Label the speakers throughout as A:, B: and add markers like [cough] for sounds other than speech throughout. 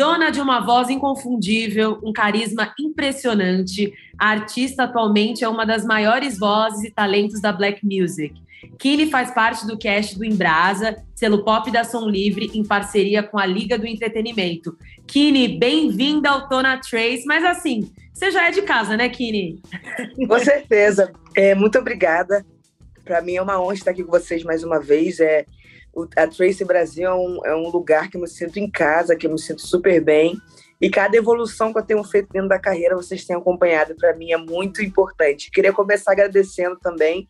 A: Dona de uma voz inconfundível, um carisma impressionante, a artista atualmente é uma das maiores vozes e talentos da Black Music. Kine faz parte do cast do Embrasa, selo pop da Som Livre, em parceria com a Liga do Entretenimento. Kine, bem-vinda ao Tona Trace, mas assim, você já é de casa, né, Kine?
B: Com certeza. É, muito obrigada. Para mim é uma honra estar aqui com vocês mais uma vez. É, a Trace Brasil é um, é um lugar que eu me sinto em casa, que eu me sinto super bem. E cada evolução que eu tenho feito dentro da carreira, vocês têm acompanhado, para mim é muito importante. Queria começar agradecendo também,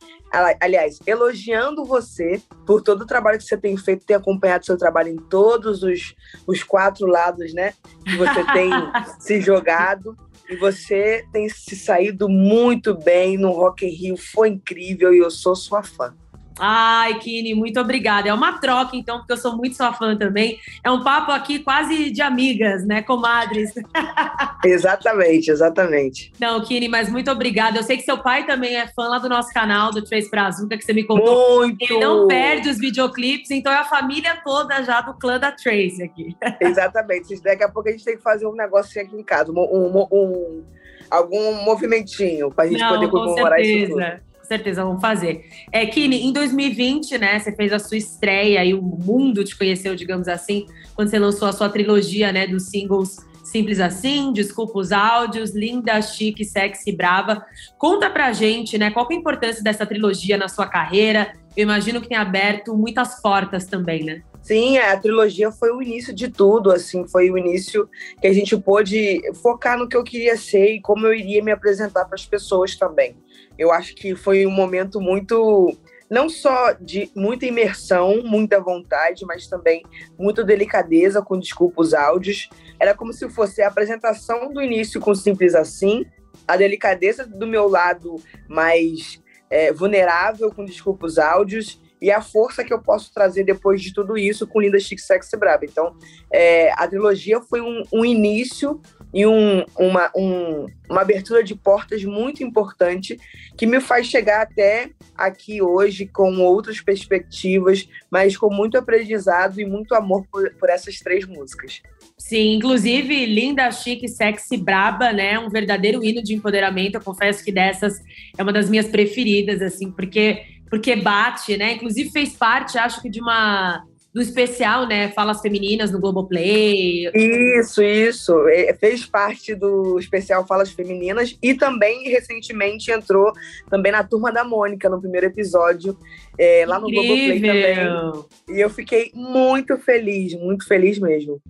B: aliás, elogiando você por todo o trabalho que você tem feito, ter acompanhado seu trabalho em todos os, os quatro lados, né? Que você tem [laughs] se jogado. E você tem se saído muito bem no Rock in Rio, foi incrível e eu sou sua fã.
A: Ai, Kini, muito obrigada. É uma troca, então, porque eu sou muito sua fã também. É um papo aqui quase de amigas, né, comadres? [laughs]
B: exatamente, exatamente.
A: Não, Kini, mas muito obrigada. Eu sei que seu pai também é fã lá do nosso canal, do Trace Brazuca, que você me contou.
B: Muito!
A: Ele não perde os videoclipes, então é a família toda já do clã da Trace aqui. [laughs]
B: exatamente. Daqui a pouco a gente tem que fazer um negocinho aqui em casa, um, um, um algum movimentinho para a gente não, poder comemorar isso tudo
A: certeza vamos fazer. É, Kini, em 2020, né, você fez a sua estreia e o mundo te conheceu, digamos assim, quando você lançou a sua trilogia, né, dos singles Simples Assim, Desculpa os Áudios, Linda, Chique, Sexy, Brava. Conta pra gente, né, qual é a importância dessa trilogia na sua carreira? Eu imagino que tem aberto muitas portas também, né?
B: Sim, a trilogia foi o início de tudo, assim, foi o início que a gente pôde focar no que eu queria ser e como eu iria me apresentar para as pessoas também. Eu acho que foi um momento muito não só de muita imersão, muita vontade, mas também muita delicadeza com desculpa os áudios. Era como se fosse a apresentação do início com simples assim, a delicadeza do meu lado mais é, vulnerável com desculpa os áudios e a força que eu posso trazer depois de tudo isso com Linda Chic Sexy Braba. Então, é, a trilogia foi um, um início e um, uma, um, uma abertura de portas muito importante que me faz chegar até aqui hoje com outras perspectivas, mas com muito aprendizado e muito amor por, por essas três músicas.
A: Sim, inclusive linda, chique, sexy, braba, né? Um verdadeiro hino de empoderamento. Eu confesso que dessas é uma das minhas preferidas, assim, porque porque bate, né? Inclusive fez parte, acho que de uma do especial, né? Falas Femininas no Globoplay.
B: Isso, isso. É, fez parte do especial Falas Femininas e também recentemente entrou também na Turma da Mônica, no primeiro episódio, é, lá no Globoplay também. E eu fiquei muito feliz, muito feliz mesmo.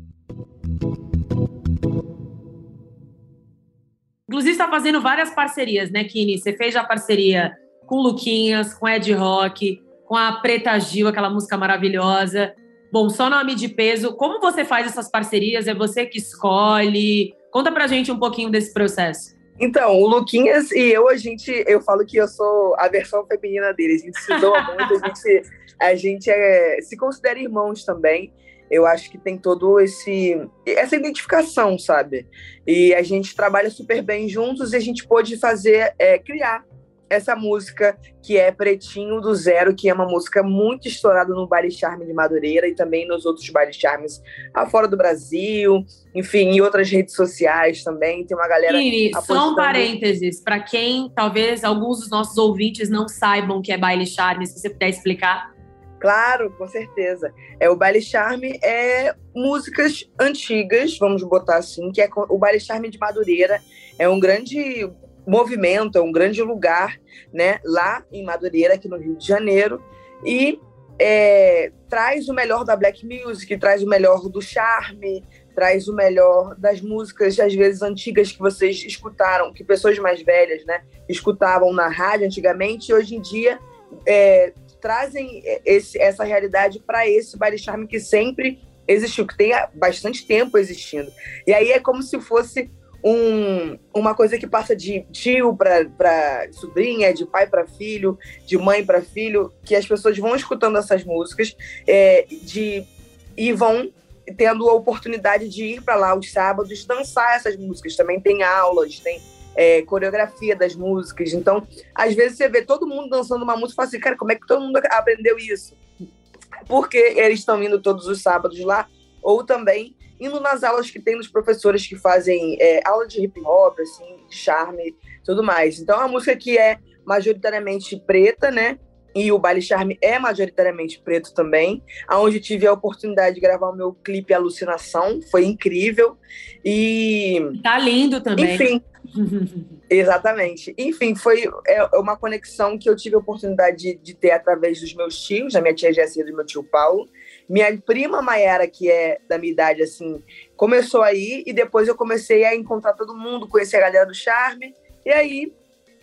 A: Inclusive, está fazendo várias parcerias, né, Kini? Você fez a parceria com Luquinhas, com Ed Rock, com a Preta Gil, aquela música maravilhosa. Bom, só nome de peso. Como você faz essas parcerias? É você que escolhe? Conta pra gente um pouquinho desse processo.
B: Então, o Luquinhas e eu, a gente, eu falo que eu sou a versão feminina dele. A gente se doa [laughs] muito, a gente, a gente é, se considera irmãos também. Eu acho que tem todo esse essa identificação, sabe? E a gente trabalha super bem juntos e a gente pôde fazer, é, criar essa música que é Pretinho do Zero, que é uma música muito estourada no baile charme de Madureira e também nos outros bailes charmes fora do Brasil, enfim, em outras redes sociais também. Tem uma galera.
A: Iri, só um parênteses, para quem talvez alguns dos nossos ouvintes não saibam que é baile charme, se você puder explicar.
B: Claro, com certeza. É o baile charme é músicas antigas, vamos botar assim, que é o baile charme de Madureira. É um grande movimento, é um grande lugar, né, lá em Madureira, aqui no Rio de Janeiro, e é, traz o melhor da black music, traz o melhor do charme, traz o melhor das músicas, às vezes antigas que vocês escutaram, que pessoas mais velhas, né, escutavam na rádio antigamente, e hoje em dia é, trazem esse, essa realidade para esse baile charme que sempre existiu, que tem bastante tempo existindo. E aí é como se fosse um, uma coisa que passa de tio para sobrinha, de pai para filho, de mãe para filho, que as pessoas vão escutando essas músicas é, de, e vão tendo a oportunidade de ir para lá os sábados dançar essas músicas. Também tem aulas, tem é, coreografia das músicas. Então, às vezes você vê todo mundo dançando uma música e fala assim, cara, como é que todo mundo aprendeu isso? Porque eles estão indo todos os sábados lá, ou também indo nas aulas que tem dos professores que fazem é, aula de hip hop, assim, charme, tudo mais. Então, é uma música que é majoritariamente preta, né? E o Baile Charme é majoritariamente preto também, aonde tive a oportunidade de gravar o meu clipe Alucinação, foi incrível. E
A: tá lindo também.
B: Enfim, [laughs] exatamente. Enfim, foi é, uma conexão que eu tive a oportunidade de, de ter através dos meus tios, da minha tia Jéssica e do meu tio Paulo. Minha prima Maiara, que é da minha idade, assim, começou aí e depois eu comecei a encontrar todo mundo, conhecer a galera do Charme. E aí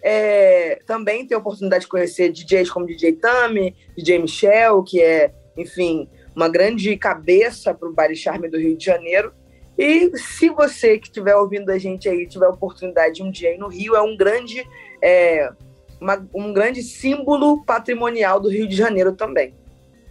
B: é, também ter a oportunidade de conhecer DJs como DJ Tami, DJ Michel, que é, enfim, uma grande cabeça para o baile charme do Rio de Janeiro. E se você que estiver ouvindo a gente aí tiver a oportunidade de um dia ir no Rio, é um grande, é, uma, um grande símbolo patrimonial do Rio de Janeiro também.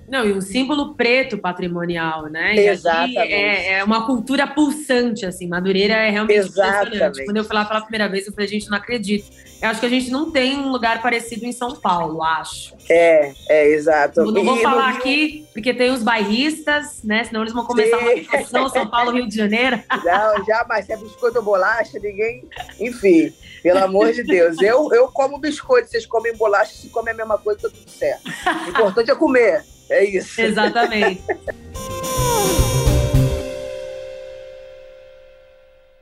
A: Não, e um símbolo preto patrimonial, né?
B: E Exatamente.
A: É, é, uma cultura pulsante, assim. Madureira é realmente
B: Exatamente.
A: impressionante. Quando eu fui lá pela primeira vez, eu falei, gente, não acredito. Eu acho que a gente não tem um lugar parecido em São Paulo, acho.
B: É, é, exato.
A: Eu não vou e falar Rio... aqui, porque tem os bairristas, né? Senão eles vão começar Sim. uma discussão São Paulo, Rio de Janeiro. [laughs]
B: Não, jamais. Se é biscoito ou bolacha, ninguém... Enfim, pelo amor de Deus. Eu, eu como biscoito, vocês comem bolacha, se comem a mesma coisa, tá tudo certo. O importante é comer. É isso.
A: Exatamente. [laughs]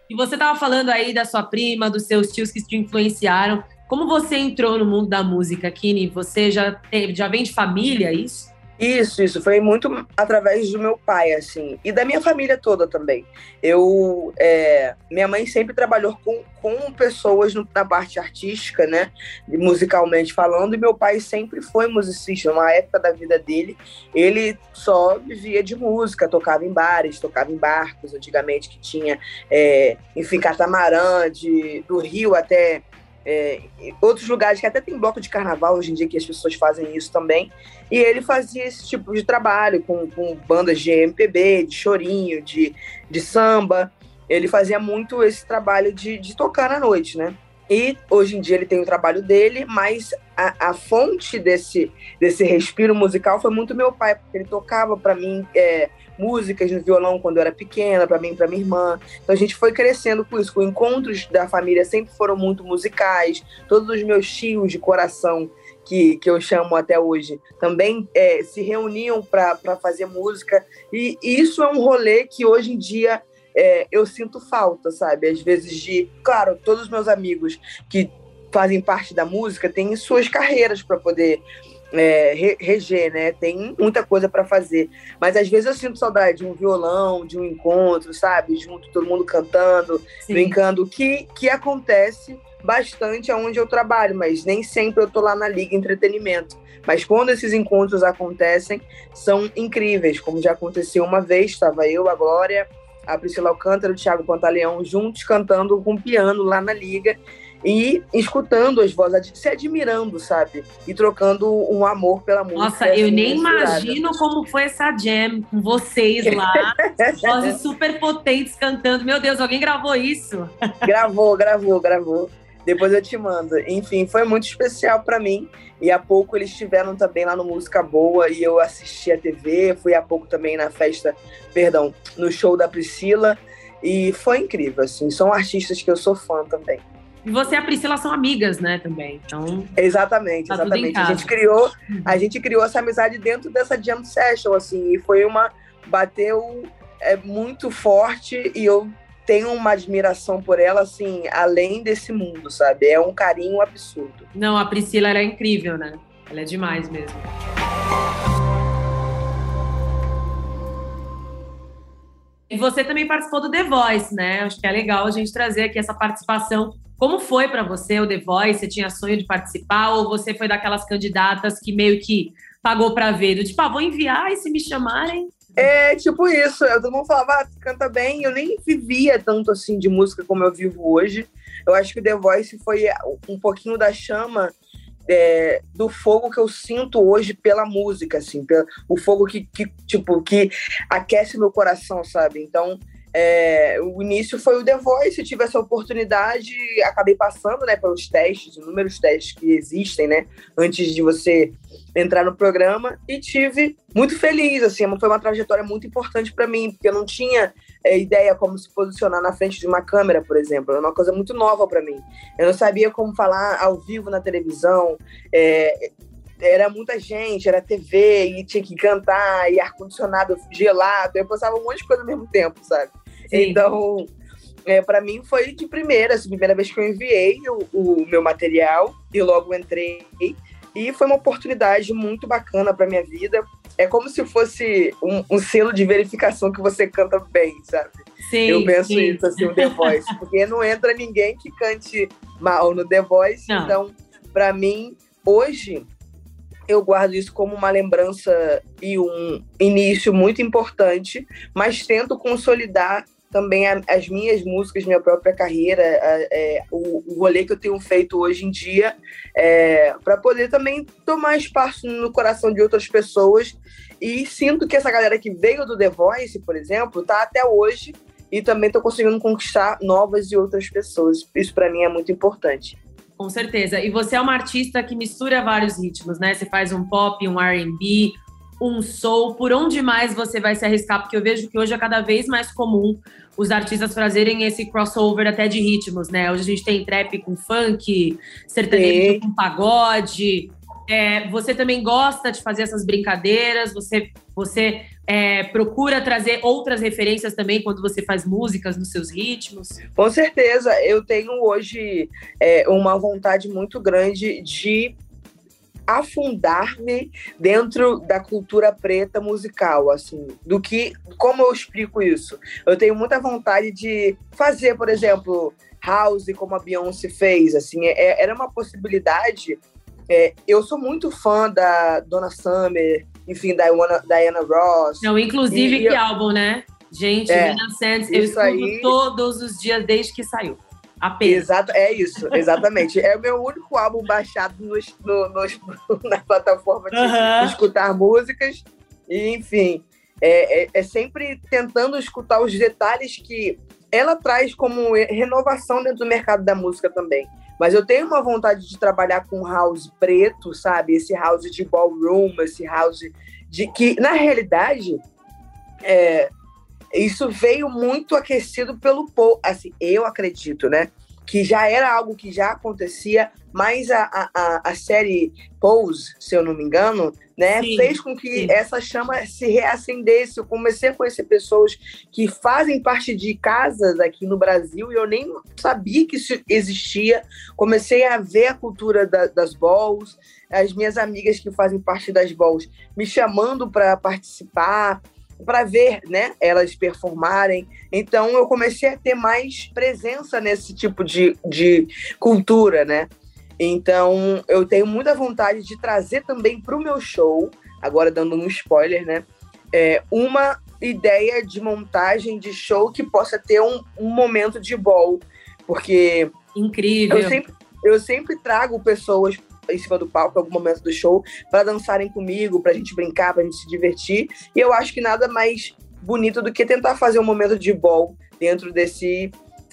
A: e você estava falando aí da sua prima, dos seus tios que te influenciaram. Como você entrou no mundo da música, Kini? Você já, teve, já vem de família, é isso?
B: Isso, isso. Foi muito através do meu pai, assim. E da minha família toda também. Eu... É, minha mãe sempre trabalhou com, com pessoas no, na parte artística, né? Musicalmente falando. E meu pai sempre foi musicista. Numa época da vida dele, ele só vivia de música. Tocava em bares, tocava em barcos, antigamente, que tinha... É, enfim, catamarã, de, do Rio até é, outros lugares que até tem bloco de carnaval hoje em dia que as pessoas fazem isso também. E ele fazia esse tipo de trabalho com, com bandas de MPB, de chorinho, de, de samba. Ele fazia muito esse trabalho de, de tocar na noite, né? E hoje em dia ele tem o trabalho dele, mas a, a fonte desse, desse respiro musical foi muito meu pai, porque ele tocava para mim é, músicas no violão quando eu era pequena, para mim e para minha irmã. Então a gente foi crescendo com isso. Com encontros da família sempre foram muito musicais. Todos os meus tios de coração que, que eu chamo até hoje, também é, se reuniam para fazer música. E, e, isso é um rolê que hoje em dia é, eu sinto falta, sabe? Às vezes de. Claro, todos os meus amigos que fazem parte da música têm suas carreiras para poder é, reger, né? Tem muita coisa para fazer. Mas às vezes eu sinto saudade de um violão, de um encontro, sabe? Junto, todo mundo cantando, Sim. brincando, que, que acontece bastante aonde eu trabalho, mas nem sempre eu tô lá na Liga Entretenimento. Mas quando esses encontros acontecem, são incríveis, como já aconteceu uma vez, estava eu, a Glória, a Priscila Alcântara, o Thiago Pantaleão juntos cantando com piano lá na liga e escutando as vozes, se admirando, sabe? E trocando um amor pela música.
A: Nossa, eu assim, nem imagino como foi essa jam com vocês lá, [laughs] vozes super potentes cantando. Meu Deus, alguém gravou isso?
B: Gravou, gravou, gravou. Depois eu te mando. Enfim, foi muito especial para mim. E há pouco eles estiveram também lá no Música Boa e eu assisti a TV. Fui há pouco também na festa, perdão, no show da Priscila. E foi incrível, assim. São artistas que eu sou fã também.
A: E você e a Priscila são amigas, né, também. Então.
B: Exatamente, tá exatamente. A gente criou, a gente criou essa amizade dentro dessa jam session, assim, e foi uma. Bateu é, muito forte e eu tenho uma admiração por ela, assim, além desse mundo, sabe? É um carinho absurdo.
A: Não, a Priscila era é incrível, né? Ela é demais mesmo. E você também participou do The Voice, né? Acho que é legal a gente trazer aqui essa participação. Como foi para você o The Voice? Você tinha sonho de participar ou você foi daquelas candidatas que meio que pagou para ver? Do tipo, ah, vou enviar e se me chamarem,
B: É, tipo isso. Todo mundo falava, ah, canta bem. Eu nem vivia tanto assim de música como eu vivo hoje. Eu acho que o The Voice foi um pouquinho da chama é, do fogo que eu sinto hoje pela música, assim, o fogo que, que, tipo, que aquece meu coração, sabe? Então, é, o início foi o The Voice, eu tive essa oportunidade, acabei passando, né, pelos testes, inúmeros testes que existem, né, antes de você entrar no programa, e tive muito feliz, assim, foi uma trajetória muito importante para mim, porque eu não tinha é, ideia como se posicionar na frente de uma câmera, por exemplo, é uma coisa muito nova para mim. Eu não sabia como falar ao vivo na televisão, é, era muita gente, era TV, e tinha que cantar, e ar-condicionado gelado, eu passava um monte de coisa ao mesmo tempo, sabe? Então, é, para mim foi de primeira, assim, primeira vez que eu enviei o, o, meu material e logo entrei. E foi uma oportunidade muito bacana para minha vida. É como se fosse um, um, selo de verificação que você canta bem, sabe? Sim, eu penso sim. isso, assim, o The Voice. Porque não entra ninguém que cante mal no The Voice. Não. Então, para mim, hoje, eu guardo isso como uma lembrança e um início muito importante, mas tento consolidar também as minhas músicas, minha própria carreira, é, o, o rolê que eu tenho feito hoje em dia, é, para poder também tomar espaço no coração de outras pessoas. E sinto que essa galera que veio do The Voice, por exemplo, tá até hoje e também estou conseguindo conquistar novas e outras pessoas. Isso para mim é muito importante.
A: Com certeza. E você é uma artista que mistura vários ritmos, né? Você faz um pop, um R&B, um soul. Por onde mais você vai se arriscar? Porque eu vejo que hoje é cada vez mais comum os artistas fazerem esse crossover até de ritmos, né? Hoje a gente tem trap com funk, sertanejo com pagode. É, você também gosta de fazer essas brincadeiras? Você, você é, procura trazer outras referências também quando você faz músicas nos seus ritmos?
B: Com certeza. Eu tenho hoje é, uma vontade muito grande de afundar-me dentro da cultura preta musical, assim, do que como eu explico isso. Eu tenho muita vontade de fazer, por exemplo, house como a Beyoncé fez, assim, é, era uma possibilidade. É, eu sou muito fã da Donna Summer, enfim, da Diana, Diana Ross.
A: Não, inclusive que eu... álbum, né? Gente, é, Sands, eu escuto aí... todos os dias desde que saiu. Apenas.
B: Exato, é isso, exatamente. é o meu único álbum baixado no, no, no [laughs] na plataforma de, uhum. escutar músicas. E, enfim, é, é, é, sempre tentando escutar os detalhes que ela traz como renovação dentro do mercado da música também. Mas eu tenho uma vontade de trabalhar com house preto, sabe? Esse house de ballroom, esse house de que, na realidade, é, isso veio muito aquecido pelo povo. Assim, eu acredito, né? Que já era algo que já acontecia, mas a, a, a série Pose, se eu não me engano, né, sim, fez com que sim. essa chama se reacendesse. Eu comecei a conhecer pessoas que fazem parte de casas aqui no Brasil e eu nem sabia que isso existia. Comecei a ver a cultura da, das balls, as minhas amigas que fazem parte das balls me chamando para participar para ver, né, elas performarem. Então eu comecei a ter mais presença nesse tipo de, de cultura, né? Então eu tenho muita vontade de trazer também para o meu show, agora dando um spoiler, né? É, uma ideia de montagem de show que possa ter um, um momento de ball, porque
A: incrível.
B: Eu sempre, eu sempre trago pessoas em cima do palco, em algum momento do show, para dançarem comigo, para a gente brincar, para a gente se divertir. E eu acho que nada mais bonito do que tentar fazer um momento de ball dentro desse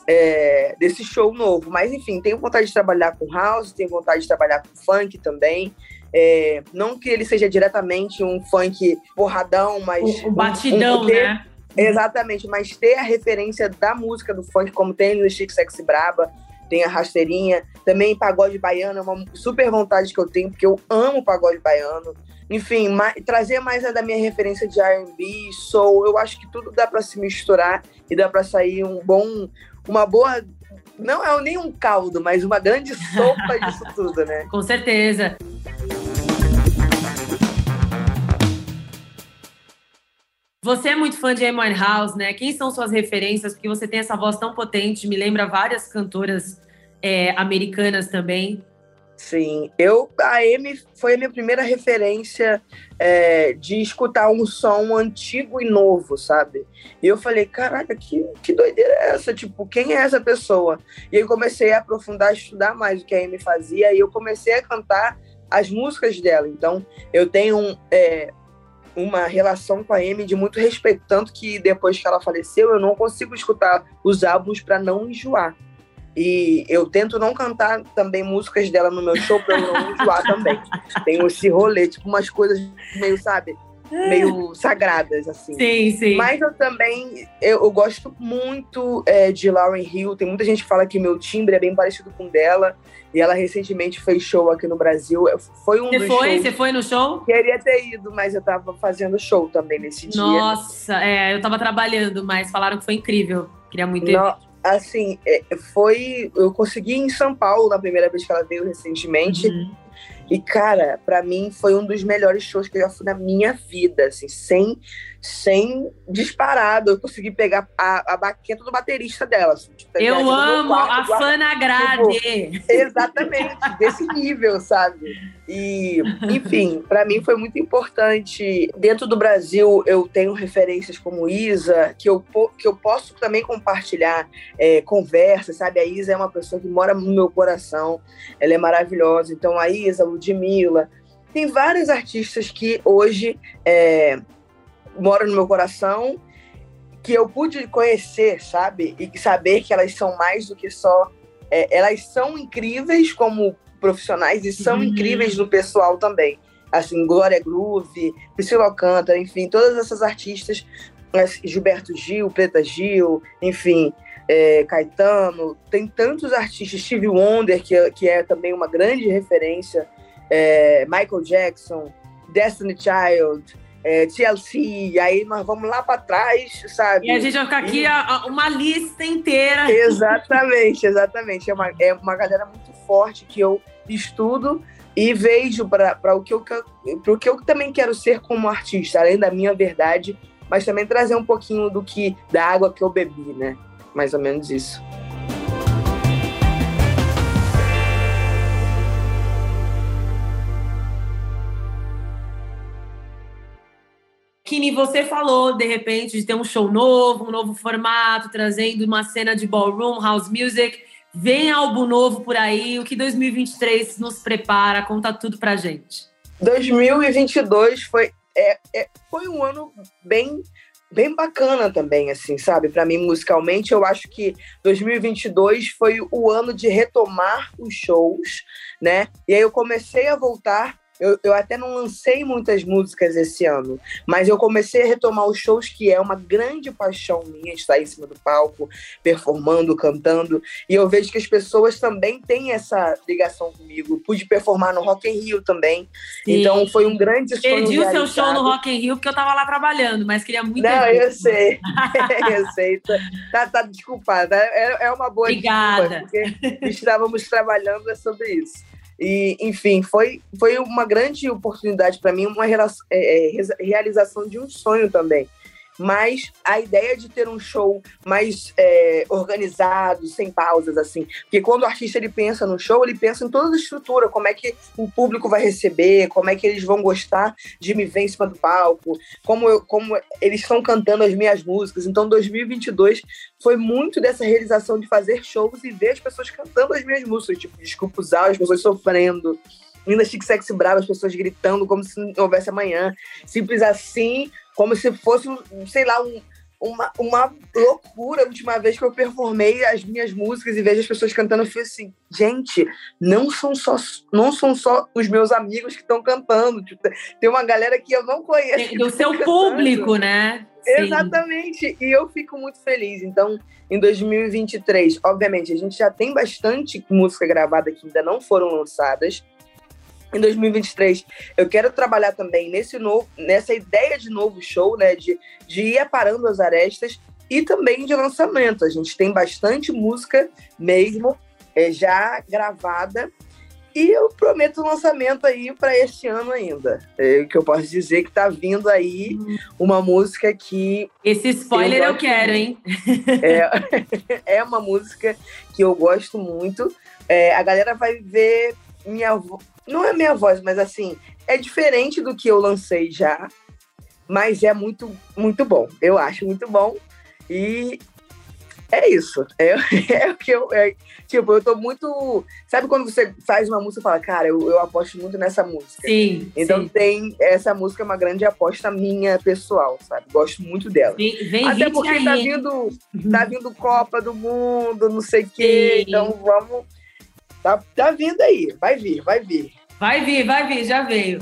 B: é, desse show novo. Mas enfim, tenho vontade de trabalhar com house, tenho vontade de trabalhar com funk também. É, não que ele seja diretamente um funk porradão, mas.
A: O, o batidão, um, um ter, né?
B: Exatamente, mas ter a referência da música do funk, como tem no Chique Sexy Braba, tem a rasteirinha, também pagode baiano, é uma super vontade que eu tenho, porque eu amo pagode baiano. Enfim, mais, trazer mais a da minha referência de R&B, soul, eu acho que tudo dá para se misturar e dá para sair um bom, uma boa não é nem um caldo, mas uma grande sopa disso [laughs] tudo, né?
A: Com certeza. Você é muito fã de Amy House, né? Quem são suas referências? Porque você tem essa voz tão potente, me lembra várias cantoras é, americanas também.
B: Sim, eu a Amy foi a minha primeira referência é, de escutar um som antigo e novo, sabe? E eu falei, caraca, que, que doideira é essa? Tipo, quem é essa pessoa? E eu comecei a aprofundar, estudar mais o que a Amy fazia, e eu comecei a cantar as músicas dela. Então, eu tenho um, é, uma relação com a Amy de muito respeito, tanto que depois que ela faleceu, eu não consigo escutar os álbuns para não enjoar. E eu tento não cantar também músicas dela no meu show pra eu não [laughs] enjoar também. Tem esse rolê, tipo umas coisas meio, sabe? Meio sagradas, assim.
A: Sim, sim.
B: Mas eu também, eu, eu gosto muito é, de Lauren Hill. Tem muita gente que fala que meu timbre é bem parecido com dela. E ela recentemente fez show aqui no Brasil. Foi um
A: Você foi? Você foi no show?
B: Queria ter ido, mas eu tava fazendo show também nesse
A: dia. Nossa, é, eu tava trabalhando, mas falaram que foi incrível. Queria muito ir. No,
B: assim, é, foi. Eu consegui em São Paulo na primeira vez que ela veio recentemente. Uhum. E, cara, para mim foi um dos melhores shows que eu já fui na minha vida, assim, sem sem disparado. Eu consegui pegar a, a baqueta do baterista dela. Assim,
A: tipo, eu amo quarto, a fã na grade.
B: Tipo, exatamente, desse nível, sabe? E, enfim, para mim foi muito importante. Dentro do Brasil, eu tenho referências como Isa, que eu, que eu posso também compartilhar é, conversas, sabe? A Isa é uma pessoa que mora no meu coração, ela é maravilhosa. Então, a Isa, Ludmilla, tem vários artistas que hoje é, mora no meu coração, que eu pude conhecer, sabe? E saber que elas são mais do que só. É, elas são incríveis como profissionais e são uhum. incríveis no pessoal também. Assim, Glória Groove, Priscila Alcântara, enfim, todas essas artistas, Gilberto Gil, Preta Gil, enfim, é, Caetano, tem tantos artistas, Steve Wonder, que, é, que é também uma grande referência, é, Michael Jackson, Destiny Child, é, TLC, aí nós vamos lá para trás, sabe?
A: E a gente vai ficar aqui a, uma lista inteira.
B: Exatamente, exatamente. É uma, é uma galera muito forte que eu estudo e vejo para o que eu para o que eu também quero ser como artista, além da minha verdade, mas também trazer um pouquinho do que da água que eu bebi, né? Mais ou menos isso.
A: Kini, você falou, de repente, de ter um show novo, um novo formato, trazendo uma cena de ballroom, house music. Vem álbum novo por aí. O que 2023 nos prepara? Conta tudo pra gente.
B: 2022 foi, é, é, foi um ano bem bem bacana também, assim, sabe? Para mim, musicalmente, eu acho que 2022 foi o ano de retomar os shows, né? E aí eu comecei a voltar eu, eu até não lancei muitas músicas esse ano, mas eu comecei a retomar os shows, que é uma grande paixão minha estar em cima do palco, performando, cantando. E eu vejo que as pessoas também têm essa ligação comigo. Pude performar no Rock in Rio também. Sim. Então foi um grande sonho.
A: Perdi o seu show no Rock in Rio porque eu tava lá trabalhando, mas queria muito.
B: Não, eu sei. [laughs] eu sei. Tá, tá, tá desculpada. É, é uma boa
A: Obrigada.
B: desculpa, porque estávamos trabalhando sobre isso. E, enfim, foi, foi uma grande oportunidade para mim, uma é, é, realização de um sonho também mas a ideia de ter um show mais é, organizado, sem pausas, assim. Porque quando o artista ele pensa no show, ele pensa em toda a estrutura, como é que o público vai receber, como é que eles vão gostar de me ver em cima do palco, como, eu, como eles estão cantando as minhas músicas. Então, 2022 foi muito dessa realização de fazer shows e ver as pessoas cantando as minhas músicas, tipo, desculpa usar, as pessoas sofrendo. Linda Chique Sexy Brava, as pessoas gritando como se não houvesse amanhã. Simples assim, como se fosse, sei lá, um, uma, uma loucura a última vez que eu performei as minhas músicas e vejo as pessoas cantando, eu falei assim, gente, não são só, não são só os meus amigos que estão cantando, tipo, tem uma galera que eu não conheço.
A: Do seu cantando. público, né?
B: Sim. Exatamente, e eu fico muito feliz. Então, em 2023, obviamente, a gente já tem bastante música gravada que ainda não foram lançadas, em 2023 eu quero trabalhar também nesse novo, nessa ideia de novo show, né, de, de ir aparando as arestas e também de lançamento. A gente tem bastante música mesmo é, já gravada e eu prometo um lançamento aí para este ano ainda. É o que eu posso dizer que está vindo aí uma música que.
A: Esse spoiler eu, eu quero, hein?
B: É, [laughs] é uma música que eu gosto muito. É, a galera vai ver minha não é minha voz, mas assim, é diferente do que eu lancei já, mas é muito, muito bom. Eu acho muito bom. E é isso. É, [laughs] é o que eu. É, tipo, eu tô muito. Sabe quando você faz uma música e fala, cara, eu, eu aposto muito nessa música?
A: Sim.
B: Então
A: sim.
B: tem. Essa música é uma grande aposta minha pessoal, sabe? Gosto muito dela.
A: Vem, vem
B: Até porque
A: aí.
B: tá vindo, tá vindo Copa do Mundo, não sei o quê. Então vamos. Tá, tá vindo aí. Vai vir, vai vir.
A: Vai vir, vai vir, já veio.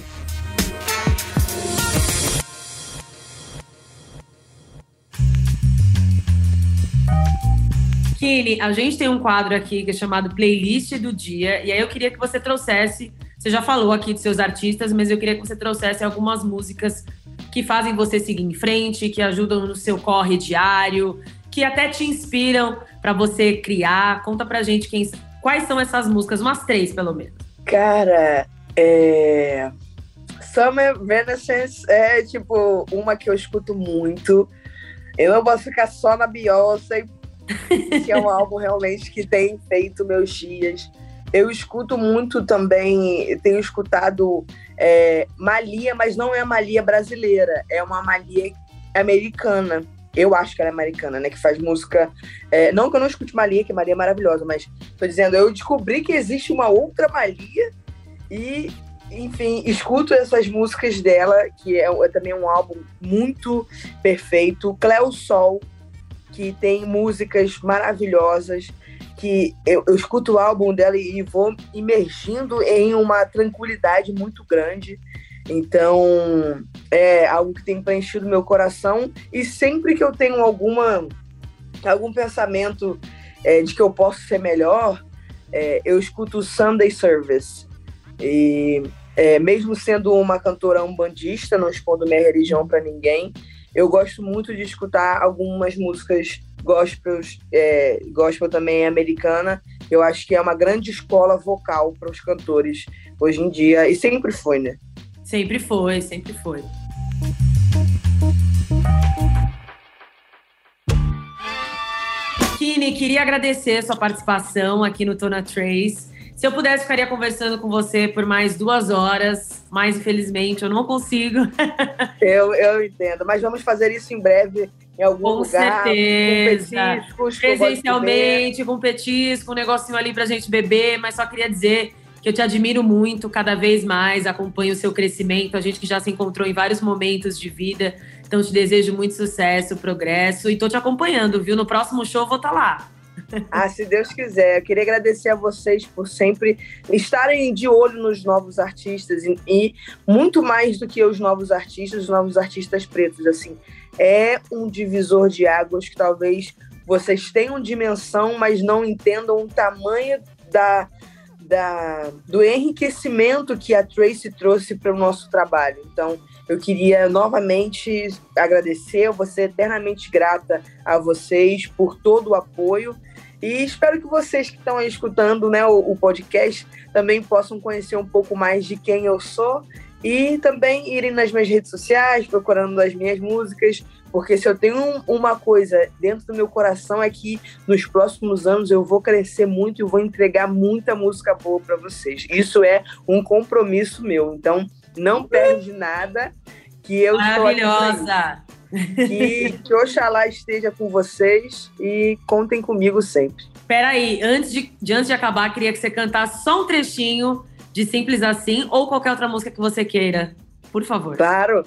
A: Kili, a gente tem um quadro aqui que é chamado Playlist do Dia, e aí eu queria que você trouxesse, você já falou aqui dos seus artistas, mas eu queria que você trouxesse algumas músicas que fazem você seguir em frente, que ajudam no seu corre diário, que até te inspiram para você criar. Conta pra gente quem, quais são essas músicas, umas três pelo menos.
B: Cara, é... Summer Renaissance é tipo uma que eu escuto muito. Eu não posso ficar só na Beyoncé, [laughs] que é um álbum realmente que tem feito meus dias. Eu escuto muito também, tenho escutado é, Malia, mas não é a Malia brasileira, é uma Malia americana. Eu acho que ela é americana, né? Que faz música. É, não que eu não escute Malia, que Malia é maravilhosa, mas tô dizendo, eu descobri que existe uma outra Malia e, enfim, escuto essas músicas dela, que é, é também um álbum muito perfeito. Cleo Sol, que tem músicas maravilhosas, que eu, eu escuto o álbum dela e, e vou imergindo em uma tranquilidade muito grande. Então, é algo que tem preenchido meu coração. E sempre que eu tenho alguma, algum pensamento é, de que eu posso ser melhor, é, eu escuto Sunday Service. E é, mesmo sendo uma cantora umbandista, não expondo minha religião para ninguém, eu gosto muito de escutar algumas músicas gospels, é, gospel também americana. Eu acho que é uma grande escola vocal para os cantores hoje em dia, e sempre foi, né?
A: Sempre foi, sempre foi. Kini, queria agradecer a sua participação aqui no Tona Trace. Se eu pudesse, ficaria conversando com você por mais duas horas, mas infelizmente eu não consigo. [laughs]
B: eu, eu entendo, mas vamos fazer isso em breve em algum
A: com
B: lugar.
A: Certeza.
B: Com petiscos.
A: Presencialmente, com petisco, um negocinho ali pra gente beber, mas só queria dizer que eu te admiro muito, cada vez mais, acompanho o seu crescimento, a gente que já se encontrou em vários momentos de vida. Então te desejo muito sucesso, progresso e tô te acompanhando, viu? No próximo show vou estar tá lá.
B: Ah, se Deus quiser. Eu queria agradecer a vocês por sempre estarem de olho nos novos artistas e, e muito mais do que os novos artistas, os novos artistas pretos, assim. É um divisor de águas que talvez vocês tenham dimensão, mas não entendam o tamanho da, da, do enriquecimento que a Tracy trouxe para o nosso trabalho. Então, eu queria novamente agradecer, eu vou ser eternamente grata a vocês por todo o apoio. E espero que vocês que estão aí escutando né, o, o, podcast também possam conhecer um pouco mais de quem eu sou e também irem nas minhas redes sociais procurando as minhas músicas, porque se eu tenho um, uma coisa dentro do meu coração é que nos próximos anos eu vou crescer muito e vou entregar muita música boa para vocês. Isso é um compromisso meu. Então, não perde nada que eu
A: Maravilhosa.
B: Que, que Oxalá esteja com vocês e contem comigo sempre.
A: Peraí, antes de, de, antes de acabar, queria que você cantasse só um trechinho de Simples Assim ou qualquer outra música que você queira. Por favor.
B: Claro.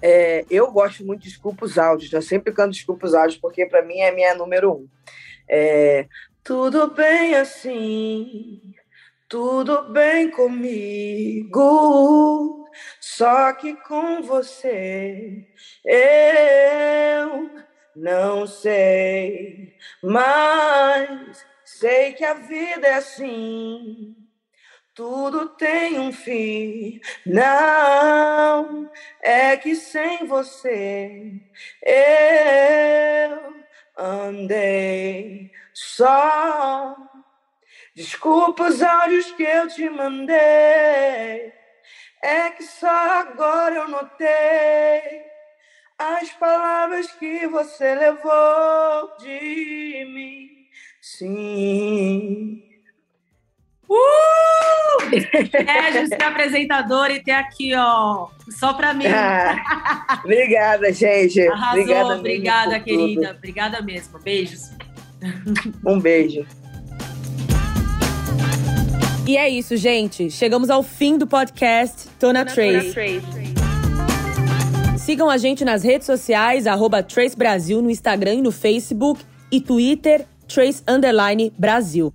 B: É, eu gosto muito de Desculpa os Áudios. Eu sempre canto Desculpa os Áudios porque para mim é minha número um. É, tudo bem assim, tudo bem comigo, só que com você eu não sei, mas sei que a vida é assim. Tudo tem um fim, não é que sem você eu andei só. Desculpa os áudios que eu te mandei, é que só agora eu notei as palavras que você levou de mim. Sim.
A: Uh! É, ser apresentadora e ter aqui, ó, só pra mim.
B: Ah, obrigada, gente.
A: Arrasou, obrigada, obrigada querida. Tudo. Obrigada mesmo. Beijos.
B: Um beijo.
A: E é isso, gente. Chegamos ao fim do podcast Tona, Trace. Trace. Sigam a gente nas redes sociais, arroba Trace Brasil no Instagram e no Facebook e Twitter, Trace Underline Brasil.